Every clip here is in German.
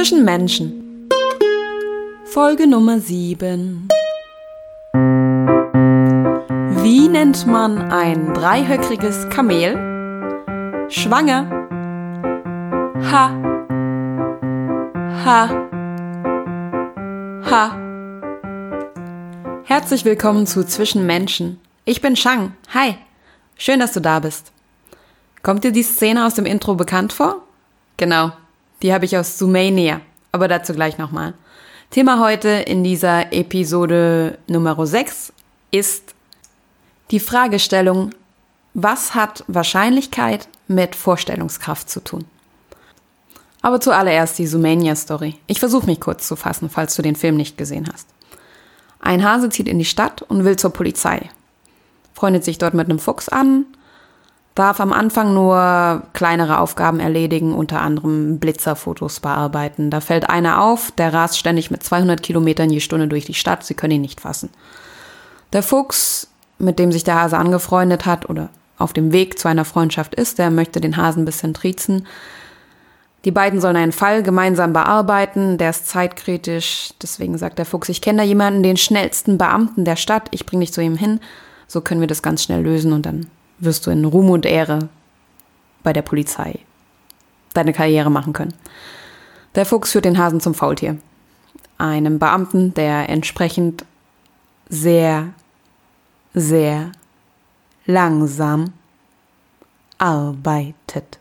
Zwischen Menschen. Folge Nummer 7. Wie nennt man ein dreihöckriges Kamel? Schwanger. Ha. Ha. Ha. Herzlich willkommen zu Zwischen Menschen. Ich bin Shang. Hi. Schön, dass du da bist. Kommt dir die Szene aus dem Intro bekannt vor? Genau. Die habe ich aus Sumania. Aber dazu gleich nochmal. Thema heute in dieser Episode Nummer 6 ist die Fragestellung, was hat Wahrscheinlichkeit mit Vorstellungskraft zu tun? Aber zuallererst die Sumania-Story. Ich versuche mich kurz zu fassen, falls du den Film nicht gesehen hast. Ein Hase zieht in die Stadt und will zur Polizei. Freundet sich dort mit einem Fuchs an, darf am Anfang nur kleinere Aufgaben erledigen, unter anderem Blitzerfotos bearbeiten. Da fällt einer auf, der rast ständig mit 200 Kilometern je Stunde durch die Stadt, sie können ihn nicht fassen. Der Fuchs, mit dem sich der Hase angefreundet hat oder auf dem Weg zu einer Freundschaft ist, der möchte den Hasen ein bisschen triezen. Die beiden sollen einen Fall gemeinsam bearbeiten, der ist zeitkritisch, deswegen sagt der Fuchs, ich kenne da jemanden, den schnellsten Beamten der Stadt, ich bringe dich zu ihm hin, so können wir das ganz schnell lösen und dann wirst du in Ruhm und Ehre bei der Polizei deine Karriere machen können. Der Fuchs führt den Hasen zum Faultier, einem Beamten, der entsprechend sehr, sehr langsam arbeitet.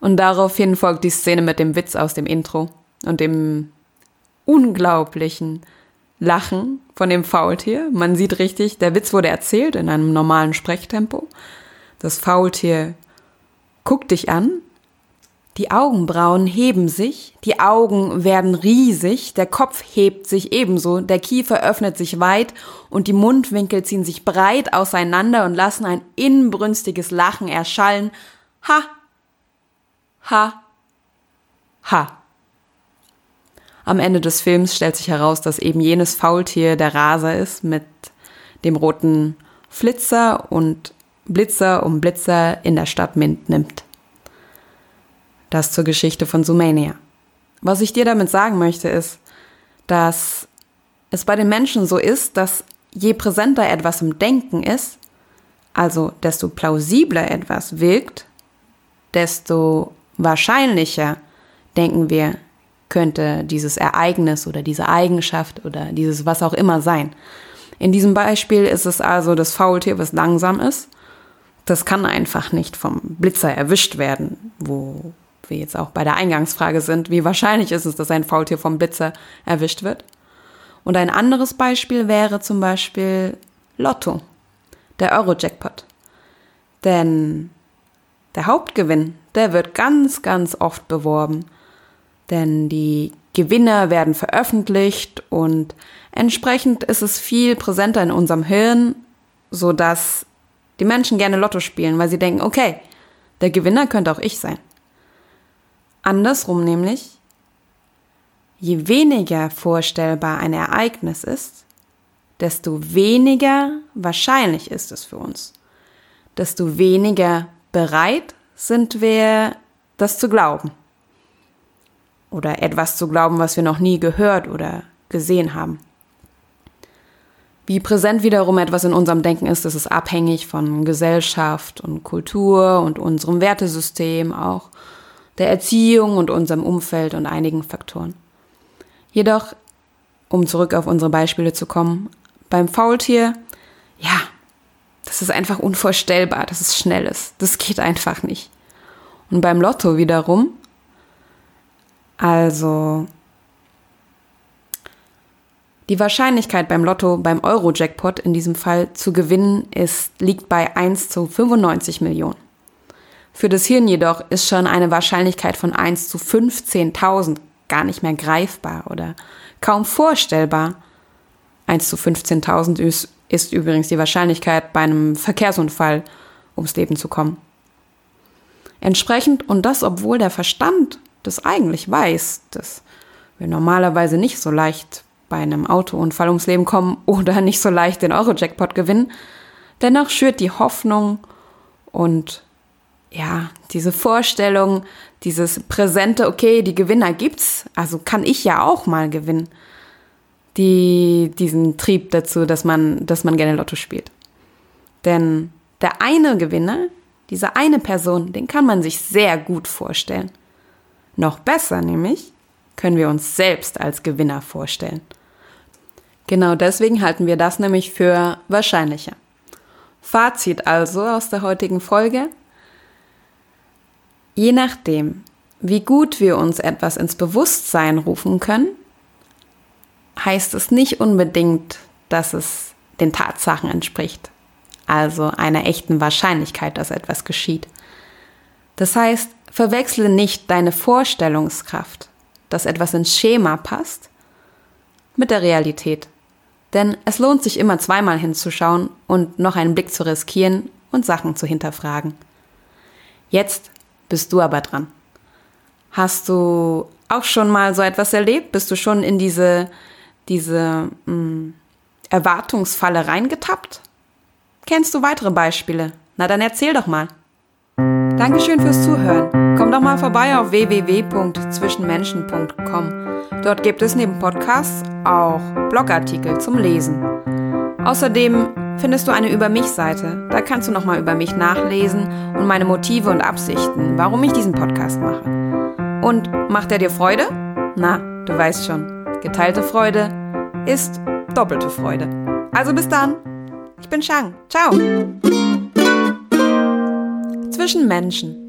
Und daraufhin folgt die Szene mit dem Witz aus dem Intro und dem unglaublichen Lachen von dem Faultier. Man sieht richtig, der Witz wurde erzählt in einem normalen Sprechtempo. Das Faultier guckt dich an, die Augenbrauen heben sich, die Augen werden riesig, der Kopf hebt sich ebenso, der Kiefer öffnet sich weit und die Mundwinkel ziehen sich breit auseinander und lassen ein inbrünstiges Lachen erschallen. Ha! Ha! Ha! Am Ende des Films stellt sich heraus, dass eben jenes Faultier der Raser ist mit dem roten Flitzer und Blitzer um Blitzer in der Stadt Mint nimmt. Das zur Geschichte von Sumania. Was ich dir damit sagen möchte, ist, dass es bei den Menschen so ist, dass je präsenter etwas im Denken ist, also desto plausibler etwas wirkt, desto wahrscheinlicher denken wir, könnte dieses Ereignis oder diese Eigenschaft oder dieses was auch immer sein. In diesem Beispiel ist es also das Faultier, was langsam ist. Das kann einfach nicht vom Blitzer erwischt werden, wo wir jetzt auch bei der Eingangsfrage sind, wie wahrscheinlich ist es, dass ein Faultier vom Blitzer erwischt wird. Und ein anderes Beispiel wäre zum Beispiel Lotto, der Euro-Jackpot. Denn der Hauptgewinn, der wird ganz, ganz oft beworben denn die Gewinner werden veröffentlicht und entsprechend ist es viel präsenter in unserem Hirn, so dass die Menschen gerne Lotto spielen, weil sie denken, okay, der Gewinner könnte auch ich sein. Andersrum nämlich, je weniger vorstellbar ein Ereignis ist, desto weniger wahrscheinlich ist es für uns. Desto weniger bereit sind wir, das zu glauben oder etwas zu glauben, was wir noch nie gehört oder gesehen haben. Wie präsent wiederum etwas in unserem Denken ist, das ist abhängig von Gesellschaft und Kultur und unserem Wertesystem, auch der Erziehung und unserem Umfeld und einigen Faktoren. Jedoch, um zurück auf unsere Beispiele zu kommen, beim Faultier, ja, das ist einfach unvorstellbar, dass es schnell ist. Das geht einfach nicht. Und beim Lotto wiederum, also die Wahrscheinlichkeit beim Lotto, beim Euro-Jackpot in diesem Fall zu gewinnen, ist, liegt bei 1 zu 95 Millionen. Für das Hirn jedoch ist schon eine Wahrscheinlichkeit von 1 zu 15.000 gar nicht mehr greifbar oder kaum vorstellbar. 1 zu 15.000 ist, ist übrigens die Wahrscheinlichkeit, bei einem Verkehrsunfall ums Leben zu kommen. Entsprechend, und das obwohl der Verstand das eigentlich weiß, dass wir normalerweise nicht so leicht bei einem Autounfall ums Leben kommen oder nicht so leicht den Euro-Jackpot gewinnen, dennoch schürt die Hoffnung und ja, diese Vorstellung, dieses präsente, okay, die Gewinner gibt's, also kann ich ja auch mal gewinnen. Die, diesen Trieb dazu, dass man, dass man gerne Lotto spielt. Denn der eine Gewinner, diese eine Person, den kann man sich sehr gut vorstellen. Noch besser nämlich können wir uns selbst als Gewinner vorstellen. Genau deswegen halten wir das nämlich für wahrscheinlicher. Fazit also aus der heutigen Folge. Je nachdem, wie gut wir uns etwas ins Bewusstsein rufen können, heißt es nicht unbedingt, dass es den Tatsachen entspricht, also einer echten Wahrscheinlichkeit, dass etwas geschieht. Das heißt, verwechsle nicht deine Vorstellungskraft, dass etwas ins Schema passt, mit der Realität. Denn es lohnt sich immer zweimal hinzuschauen und noch einen Blick zu riskieren und Sachen zu hinterfragen. Jetzt bist du aber dran. Hast du auch schon mal so etwas erlebt? Bist du schon in diese, diese mh, hm, Erwartungsfalle reingetappt? Kennst du weitere Beispiele? Na dann erzähl doch mal. Dankeschön fürs Zuhören. Komm doch mal vorbei auf www.zwischenmenschen.com. Dort gibt es neben Podcasts auch Blogartikel zum Lesen. Außerdem findest du eine Über mich Seite. Da kannst du nochmal über mich nachlesen und meine Motive und Absichten, warum ich diesen Podcast mache. Und macht er dir Freude? Na, du weißt schon, geteilte Freude ist doppelte Freude. Also bis dann. Ich bin Shang. Ciao. Zwischen Menschen.